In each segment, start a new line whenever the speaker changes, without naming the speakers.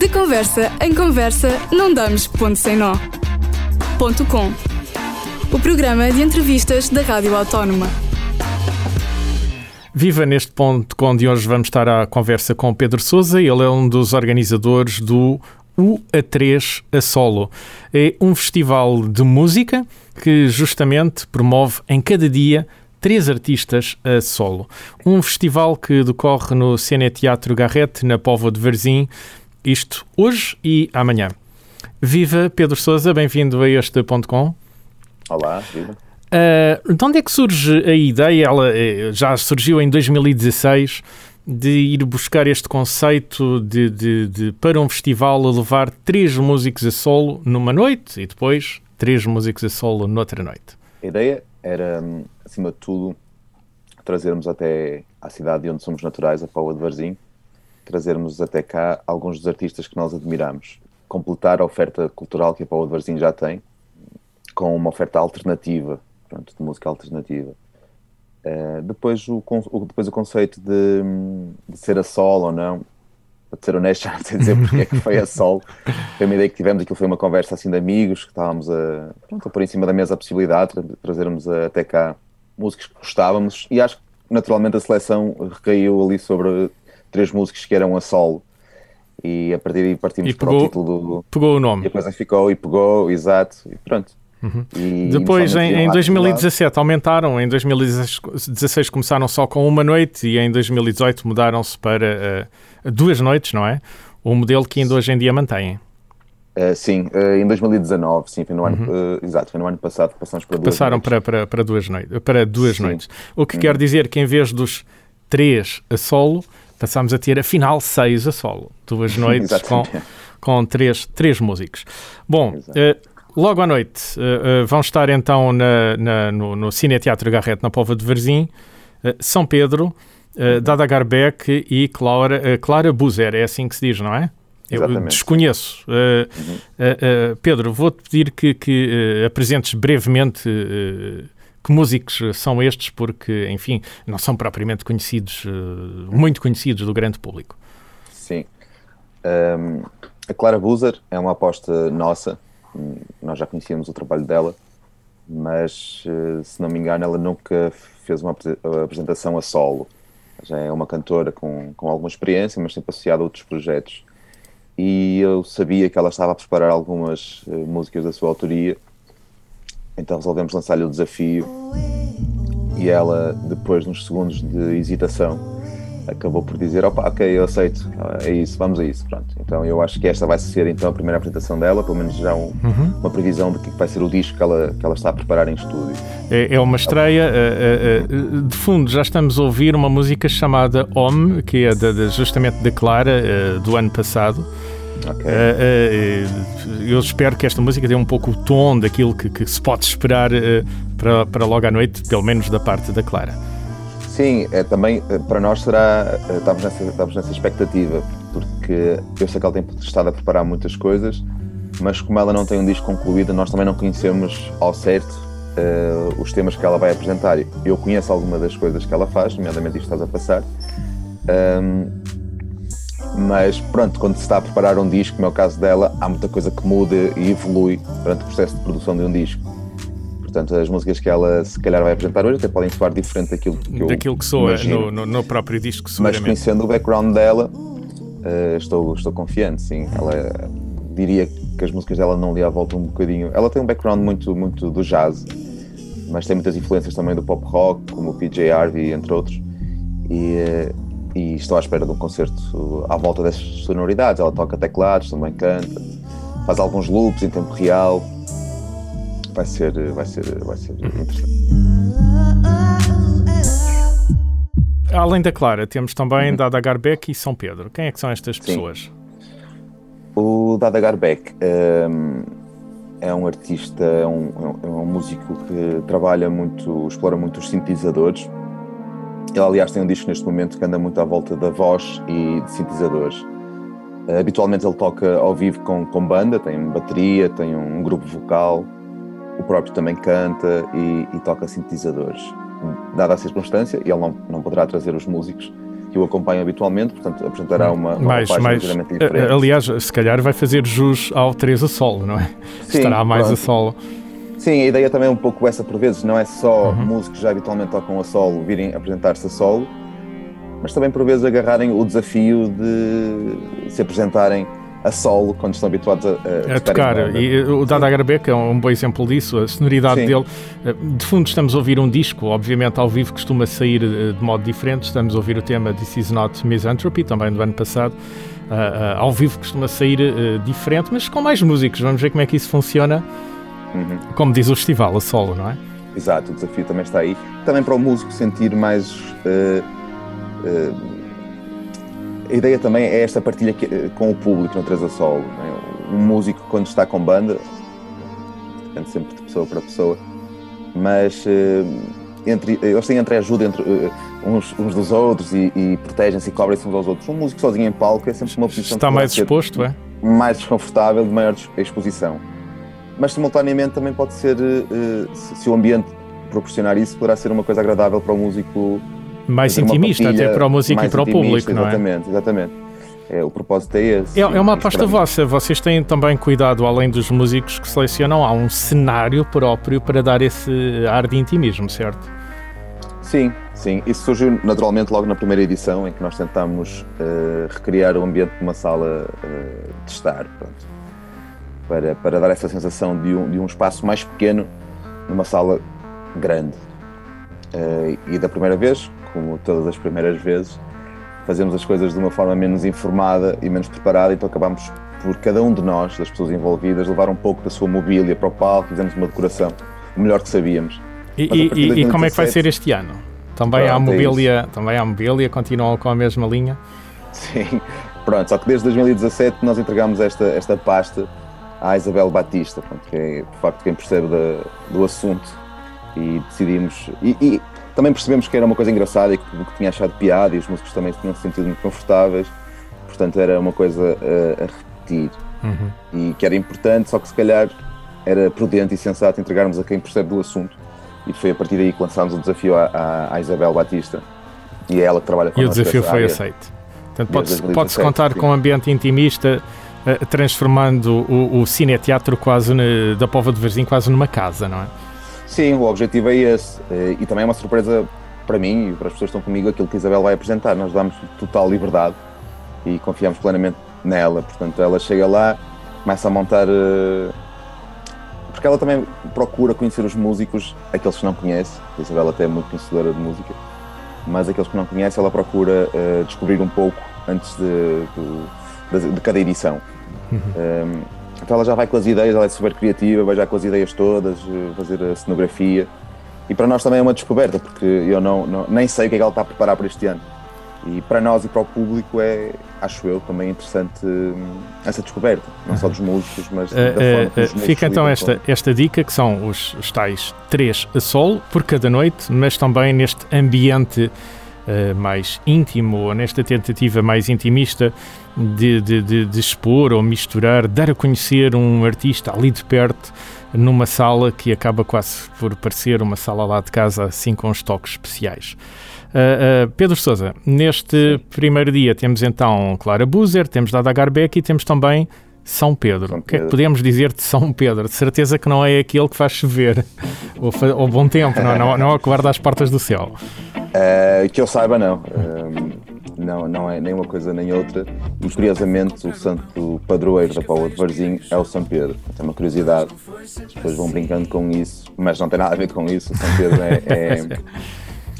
De conversa em conversa, não damos ponto sem nó. Ponto com. O programa de entrevistas da Rádio Autónoma.
Viva neste ponto com de hoje vamos estar à conversa com Pedro Souza. Ele é um dos organizadores do o A3 a Solo. É um festival de música que justamente promove em cada dia três artistas a solo. Um festival que decorre no Cine Teatro Garrete, na Póvoa de Varzim, isto hoje e amanhã. Viva Pedro Sousa, bem-vindo a este ponto com.
Olá, viva.
Uh, de onde é que surge a ideia? Ela eh, já surgiu em 2016 de ir buscar este conceito de, de, de, para um festival levar três músicos a solo numa noite e depois três músicos a solo noutra noite.
A ideia era, acima de tudo, trazermos até à cidade de onde somos naturais, a Paula de Varzim, trazermos até cá alguns dos artistas que nós admiramos, completar a oferta cultural que a Paula de Varzim já tem, com uma oferta alternativa, pronto, de música alternativa. Uh, depois, o, o, depois o conceito de, de, ser a solo ou não, para ser honesto, já não sei dizer porque é que foi a solo. Foi uma ideia que tivemos, aquilo foi uma conversa assim de amigos, que estávamos a, pronto, a pôr em cima da mesa a possibilidade de trazermos até cá músicos que gostávamos e acho que naturalmente a seleção recaiu ali sobre três músicos que eram a solo e a partir daí partimos
pegou,
para o título do...
Pegou o nome.
E a coisa ficou e pegou, exato, e pronto.
Uhum. E Depois, em, em 2017, aumentaram. Em 2016 começaram só com uma noite e em 2018 mudaram-se para uh, duas noites, não é? O modelo que ainda hoje em dia mantêm.
Uh, sim, uh, em 2019, sim, foi no, ano, uhum. exato, foi no ano passado que passamos para duas
Passaram
noites.
Para, para, para duas, noites, para duas noites. O que uhum. quer dizer que em vez dos três a solo, passámos a ter afinal seis a solo. Duas noites com, com três, três músicos. Bom, Logo à noite uh, uh, vão estar então na, na, no, no Cine Teatro Garrete, na Pova de Varzim, uh, São Pedro, Dada Garbeck e Clara, Clara Buzer, é assim que se diz, não é?
Exatamente.
Eu desconheço. Uhum. Pedro, vou-te pedir que, que apresentes brevemente que músicos são estes, porque, enfim, não são propriamente conhecidos, muito conhecidos do grande público.
Sim. Um, a Clara Buzer é uma aposta nossa, nós já conhecíamos o trabalho dela, mas eh, se não me engano, ela nunca fez uma apresentação a solo. Já é uma cantora com, com alguma experiência, mas sempre associada a outros projetos. E eu sabia que ela estava a preparar algumas uh, músicas da sua autoria, então resolvemos lançar-lhe o desafio. E ela, depois de uns segundos de hesitação, acabou por dizer, opa, ok, eu aceito, é isso, vamos a isso, pronto. Então eu acho que esta vai ser então a primeira apresentação dela, pelo menos já um, uhum. uma previsão de que vai ser o disco que ela, que ela está a preparar em estúdio.
É, é uma estreia, uh, uh, de fundo já estamos a ouvir uma música chamada Homme, que é de, de, justamente da Clara, uh, do ano passado. Okay. eu espero que esta música dê um pouco o tom daquilo que, que se pode esperar para, para logo à noite, pelo menos da parte da Clara.
Sim, é, também eh, para nós será. Eh, estamos nessa, estamos nessa expectativa, porque eu sei que ela tem estado a preparar muitas coisas, mas como ela não tem um disco concluído, nós também não conhecemos ao certo uh, os temas que ela vai apresentar. Eu conheço alguma das coisas que ela faz, nomeadamente isto estás a passar. Um, mas pronto, quando se está a preparar um disco, como é o caso dela, há muita coisa que muda e evolui durante o processo de produção de um disco. Portanto, as músicas que ela se calhar vai apresentar hoje até podem soar diferente daquilo que eu
Daquilo que soa no, no, no, próprio disco,
Mas conhecendo o background dela, uh, estou, estou confiante, sim. Ela diria que as músicas dela não lhe volta um bocadinho. Ela tem um background muito, muito do jazz, mas tem muitas influências também do pop rock, como o PJ Harvey, entre outros. E, uh, e estou à espera de um concerto à volta dessas sonoridades. Ela toca teclados, também canta, faz alguns loops em tempo real vai ser, vai ser, vai ser interessante.
Além da Clara, temos também uhum. Dada Garbeck e São Pedro. Quem é que são estas Sim. pessoas?
O Dada Garbeck um, é um artista, é um, é um músico que trabalha muito, explora muito os sintetizadores. Ele, aliás, tem um disco neste momento que anda muito à volta da voz e de sintetizadores. habitualmente ele toca ao vivo com, com banda, tem bateria, tem um grupo vocal o próprio também canta e, e toca sintetizadores. Dada a circunstância, ele não, não poderá trazer os músicos, que o acompanham habitualmente, portanto apresentará uma, uma
mais, mais, diferente. Aliás, se calhar vai fazer jus ao 3 a solo, não é? Sim, Estará mais pronto. a solo.
Sim, a ideia também é um pouco essa por vezes, não é só uhum. músicos que já habitualmente tocam a solo virem apresentar-se a solo, mas também por vezes agarrarem o desafio de se apresentarem a solo quando estão habituados a, a, a
tocar. E o Dada Agarbeca é um bom exemplo disso, a sonoridade Sim. dele. Eh, de fundo estamos a ouvir um disco, obviamente ao vivo costuma sair eh, de modo diferente, estamos a ouvir o tema This Is Not Misanthropy, também do ano passado. Uh, uh, ao vivo costuma sair uh, diferente, mas com mais músicos. Vamos ver como é que isso funciona. Uhum. Como diz o festival, a solo, não é?
Exato, o desafio também está aí. Também para o músico sentir mais a ideia também é esta partilha eh, com o público no 3 a solo. É? Um músico, quando está com banda, depende sempre de pessoa para pessoa, mas uh, entre, eles têm entreajuda entre uh, uns, uns, dos outros e, e protegem-se e cobrem-se uns aos outros. Um músico sozinho em palco é sempre uma posição
está mais exposto, é?
Mais desconfortável, de maior exposição. Mas simultaneamente também pode ser, uh, se, se o ambiente proporcionar isso, poderá ser uma coisa agradável para o músico
mais intimista até para a música e para o público,
não é? Exatamente, exatamente. É, o propósito é esse.
É, é uma aposta vossa. Vocês têm também cuidado, além dos músicos que selecionam, há um cenário próprio para dar esse ar de intimismo, certo?
Sim, sim. Isso surgiu naturalmente logo na primeira edição, em que nós tentámos uh, recriar o ambiente de uma sala uh, de estar, pronto, para, para dar essa sensação de um, de um espaço mais pequeno numa sala grande. Uh, e da primeira vez como todas as primeiras vezes, fazemos as coisas de uma forma menos informada e menos preparada, então acabamos por cada um de nós, das pessoas envolvidas, levar um pouco da sua mobília para o palco, fizemos uma decoração, o melhor que sabíamos.
E, e, e como é que vai ser este ano? Também pronto, há é mobília, é também há mobília, continuam com a mesma linha?
Sim, pronto, só que desde 2017 nós entregamos esta, esta pasta à Isabel Batista, pronto, que é de facto quem percebe da, do assunto e decidimos. E, e, também percebemos que era uma coisa engraçada e que, que tinha achado piada e os músicos também se tinham sentido muito confortáveis, portanto era uma coisa a, a repetir uhum. e que era importante, só que se calhar era prudente e sensato entregarmos a quem percebe do assunto e foi a partir daí que lançámos o desafio à, à Isabel Batista e é ela que trabalha com
E o desafio foi área. aceito. Portanto, pode-se pode contar com um ambiente intimista, uh, transformando o, o cine-teatro quase da Pova de Varzim quase numa casa, não é?
Sim, o objetivo é esse. Eh, e também é uma surpresa para mim e para as pessoas que estão comigo aquilo que a Isabel vai apresentar. Nós damos total liberdade e confiamos plenamente nela. Portanto, ela chega lá, começa a montar. Eh, porque ela também procura conhecer os músicos, aqueles que não conhece. A Isabel até é muito conhecedora de música, mas aqueles que não conhece, ela procura uh, descobrir um pouco antes de, de, de, cada edição. Uhum. Então ela já vai com as ideias, ela é super criativa, vai já com as ideias todas, eh, fazer a cenografia. E para nós também é uma descoberta, porque eu não, não, nem sei o que é que ela está a preparar para este ano. E para nós e para o público é, acho eu, também interessante hum, essa descoberta, não só dos músicos, mas uh, da forma uh, uh,
Fica então esta, esta dica, que são os, os tais três a sol por cada noite, mas também neste ambiente mais íntimo, nesta tentativa mais intimista de, de, de, de, expor ou misturar, dar a conhecer um artista ali de perto, numa sala que acaba quase por parecer uma sala lá de casa, assim com os toques especiais. Uh, uh, Pedro Sousa, neste Sim. primeiro dia temos então Clara Buzer, temos Dada Garbeck e temos também são Pedro. São Pedro. O que é que podemos dizer de São Pedro? De certeza que não é aquele que faz chover ou, ou bom tempo, não, não, não é o que guarda as portas do céu.
Uh, que eu saiba, não. Uh, não, não é nem uma coisa nem outra. E curiosamente, o santo padroeiro da Paula de Varzim é o São Pedro. Tem uma curiosidade. As pessoas vão brincando com isso, mas não tem nada a ver com isso. O São Pedro é,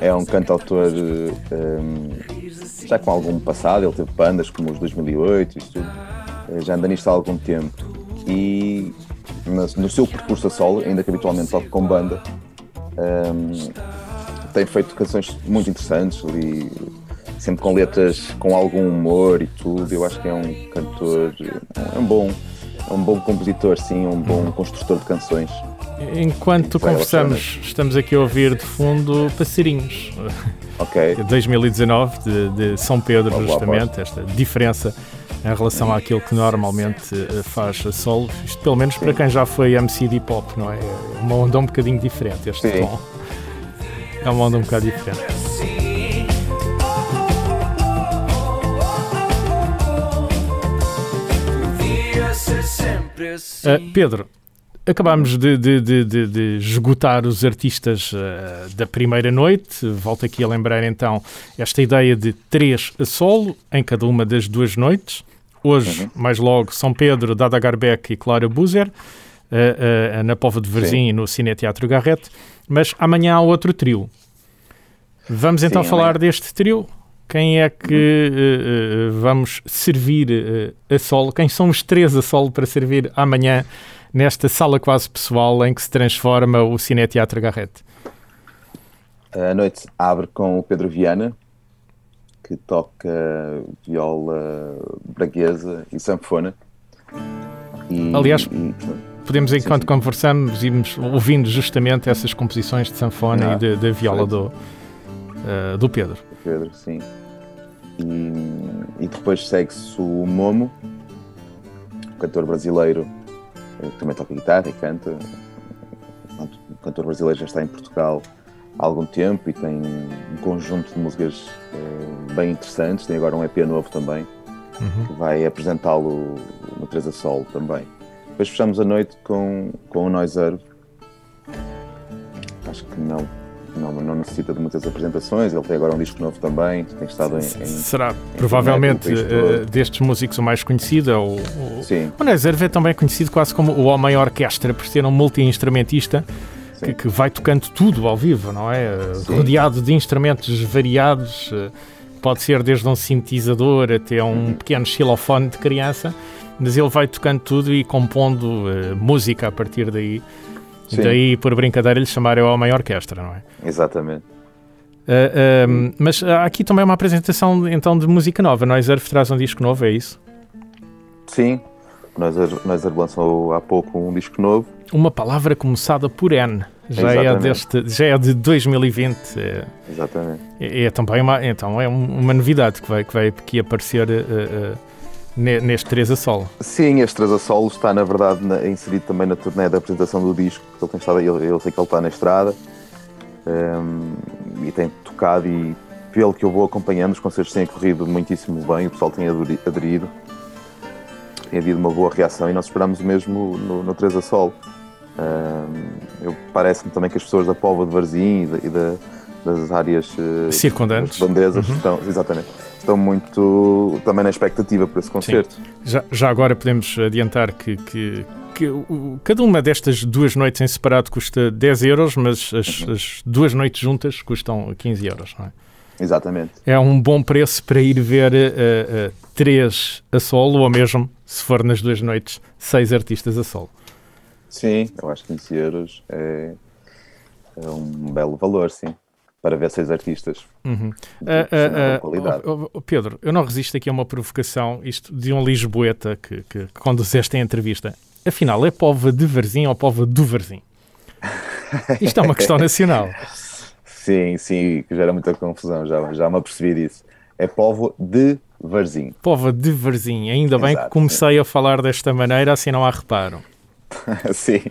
é, é um cantautor um, eh, já com algum passado. Ele teve bandas como os 2008 e tudo. Já anda nisto há algum tempo. E no, seu percurso a solo, ainda que habitualmente toque com banda, um, tem feito canções muito interessantes e sempre com letras com algum humor e tudo. Eu acho que é um cantor, é um bom, é um bom compositor, sim, um bom uhum. construtor de canções.
Enquanto conversamos, estamos aqui a ouvir de fundo Passarinhos. Ok. 2019 de, de São Pedro, justamente, esta diferença em relação àquilo que normalmente eh, faz a solo. Isto, pelo menos, Sim. para quem já foi MC de hip hop, não é? É uma onda um bocadinho diferente este Sim. tom. É uma onda um bocado diferente. Uh, Pedro, acabámos de, de, de, de, esgotar os artistas uh, da primeira noite. Volto aqui a lembrar então esta ideia de três a solo em cada uma das duas noites. Hoje, uhum. mais logo, São Pedro, Dada Garbeck e Clara Buzer, uh, uh, na Pova de Varzim no Cine Teatro Garrete. Mas amanhã há outro trio. Vamos então Sim, falar deste trio. Quem é que uhum. vamos servir a solo? Quem são os três a solo para servir amanhã nesta sala quase pessoal em que se transforma o Cine Teatro Garrete?
A noite abre com o Pedro Viana, que toca viola braguesa e sanfona.
E, Aliás, e, podemos, enquanto sim, sim. conversamos, irmos ouvindo justamente essas composições de sanfona e da viola do, uh, do Pedro.
Pedro, sim. E, e depois segue-se o Momo, cantor brasileiro que também toca guitarra e canta. O cantor brasileiro já está em Portugal há algum tempo e tem um conjunto de músicas uh, bem interessantes. Tem agora um EP novo também, uhum. que vai apresentá-lo no 3 a Sol também. Depois fechamos a noite com, com o Noiser. Acho que não não, não necessita de muitas apresentações, ele tem agora um disco novo também, tem estado em. em
Será em provavelmente uh, destes músicos o mais conhecido? É o, o, Sim. O Nezerve é também conhecido quase como o homem orquestra, por ser um multi-instrumentista. Que, que, vai tocando tudo ao vivo, não é? Sim. Rodeado de instrumentos variados, eh, pode ser desde um sintetizador até um uhum. pequeno xilofone de criança, mas ele vai tocando tudo e compondo uh, música a partir daí. Sim. Daí, por brincadeira, lhe chamarem ao Homem Orquestra, não é?
Exatamente.
Uh, uh, mas há aqui também uma apresentação então de música nova. Noiser traz um disco novo, é isso?
Sim, Noiser, Noiser lançou há pouco um disco novo.
Uma palavra começada por N. Já é, deste, já é de 2020. É,
Exatamente.
É, é, também uma, então é uma novidade que vai, que vai aqui aparecer. Uh, neste 3 a solo.
Sim, este 3 a solo está, na verdade, na, inserido também na turnê da apresentação do disco. Ele tem estado, eu, eu sei que ele está na estrada um, e tem tocado e pelo que eu vou acompanhando, os concertos têm corrido muitíssimo bem, o pessoal tem aderido, tem havido uma boa reação e nós esperamos o mesmo no, no 3 a solo. Um, Parece-me também que as pessoas da Póvoa de Varzim e, da, das áreas uh,
circundantes
uhum. estão, exatamente, estão muito também na expectativa para esse concerto.
Já, já, agora podemos adiantar que, que, que o, cada uma destas duas noites em separado custa 10 euros, mas as, uhum. as duas noites juntas custam 15 euros, não é?
Exatamente.
É um bom preço para ir ver uh, uh, três a solo, ou mesmo, se for nas duas noites, seis artistas a solo.
Sim, eu acho que 15 euros é, é um belo valor, sim para ver seis artistas.
Uhum. Uh, uh, Pedro, eu não resisto aqui a uma provocação, isto de um Lisboeta que, que, conduzeste em entrevista. Afinal, é povo de Varzim ou povo do Varzim? Isto é uma questão nacional.
sim, sim, que gera muita confusão, já, já me apercebi disso. É povo de Varzim.
Povo de Varzim, ainda bem Exato, que comecei sim. a falar desta maneira, assim não há reparo.
sim.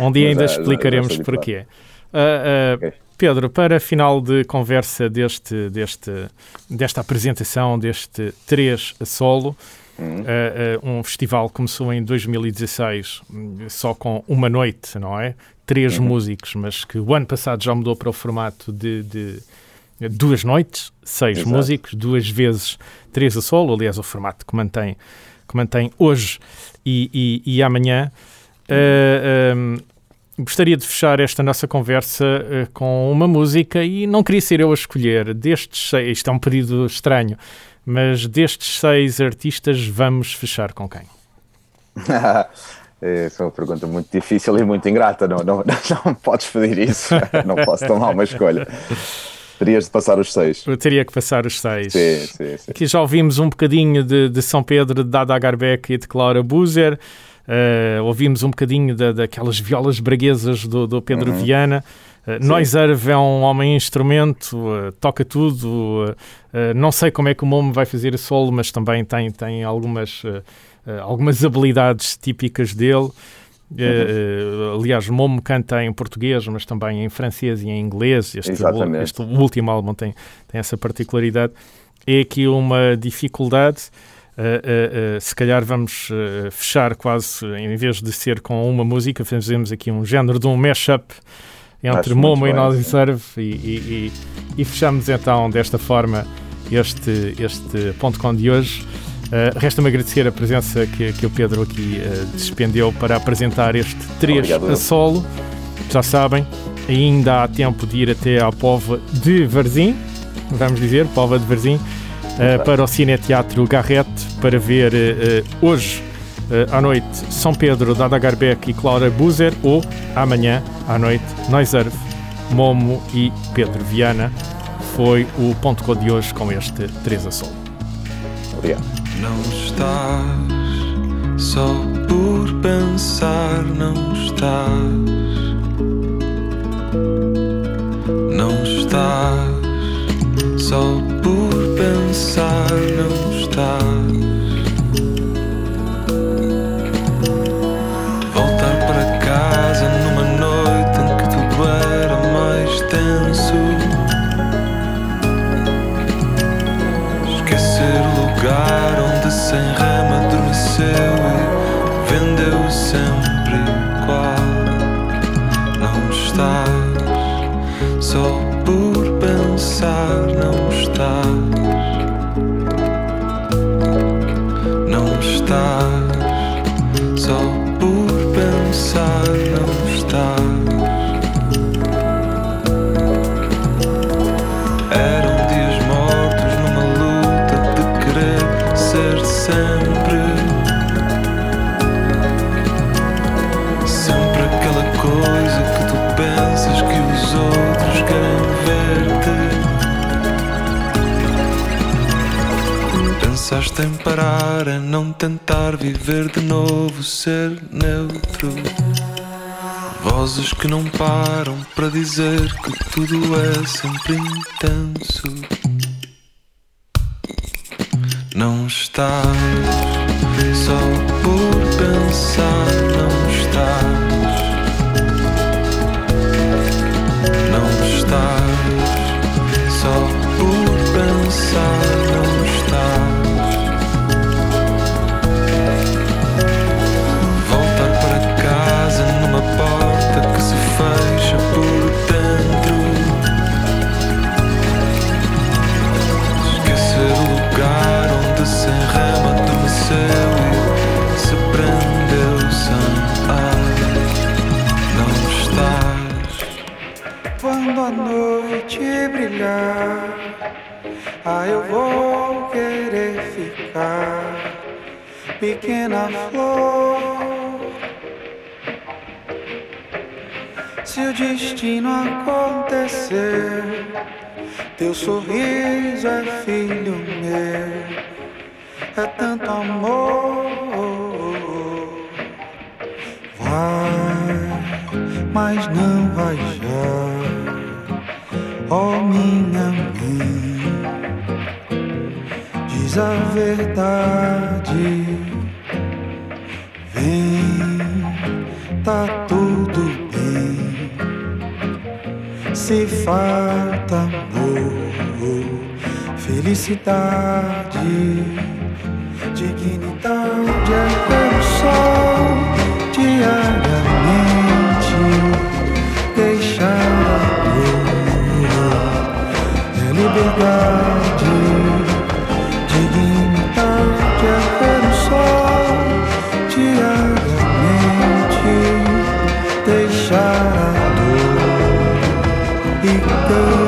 Um dia Mas ainda já, explicaremos já, já porquê. Uh, uh, okay. Pedro, para final de conversa deste, deste, desta apresentação, deste 3 a solo, uhum. uh, uh, um festival começou em 2016 só com uma noite, não é? Três uhum. músicos, mas que o ano passado já mudou para o formato de, de duas noites, seis Exato. músicos, duas vezes três a solo, aliás, o formato que mantém, que mantém hoje e, e, e amanhã. Uh, gostaria de fechar esta nossa conversa uh, com uma música e não queria ser eu a escolher. Destes seis, isto é um pedido estranho, mas destes seis artistas, vamos fechar com quem?
Essa é uma pergunta muito difícil e muito ingrata. Não, não, não podes pedir isso. Não posso tomar uma escolha. Terias de passar os seis.
Eu teria que passar os seis.
Sim, sim, sim.
Aqui já ouvimos um bocadinho de, de São Pedro, de Dada Garbeck e de Clara Buzer. Uh, ouvimos um bocadinho da, daquelas violas braguesas do, do Pedro uhum. Viana. Uh, Noiserve é um homem instrumento, uh, toca tudo. Uh, não sei como é que o Momo vai fazer a solo, mas também tem, tem algumas, algumas habilidades típicas dele. Uhum. aliás, Momo canta em português, mas também em francês e em inglês. Este, este último álbum tem, tem essa particularidade. É aqui uma dificuldade Uh, uh, se calhar vamos fechar quase, em vez de ser com uma música, fazemos aqui um género de um mashup entre Momo e Naughty Serve e, e, e, e, fechamos então desta forma este, este ponto com de hoje. Resta-me agradecer a presença que, que o Pedro aqui despendeu para apresentar este 3 Obrigado. a solo. Já sabem, ainda há tempo de ir até à Pova de Varzim, vamos dizer, Pova de Varzim, uh, para o Cine Teatro Garrete, para ver hoje à noite São Pedro, Dada Garbeck e Clara Buzer, ou amanhã à noite Noiserve, Momo e Pedro Viana. Foi o ponto de hoje com este 3 a solo.
Obrigado.
Não estás só por pensar, não estás. Não estás só por pensar, não estás. Vozes que não param para dizer que tudo é sempre intenso. Não estás só por pensar, não estás,
quando a noite brilhar. Ah, eu vou querer ficar, pequena flor. Se o destino acontecer, teu sorriso é filho meu é tanto amor. Vai, mas não vai já, oh, minha mãe. Diz a verdade, vem, tá tudo bem. Se falta amor, felicidade dignidade é pelo sol deixar a dor e cantar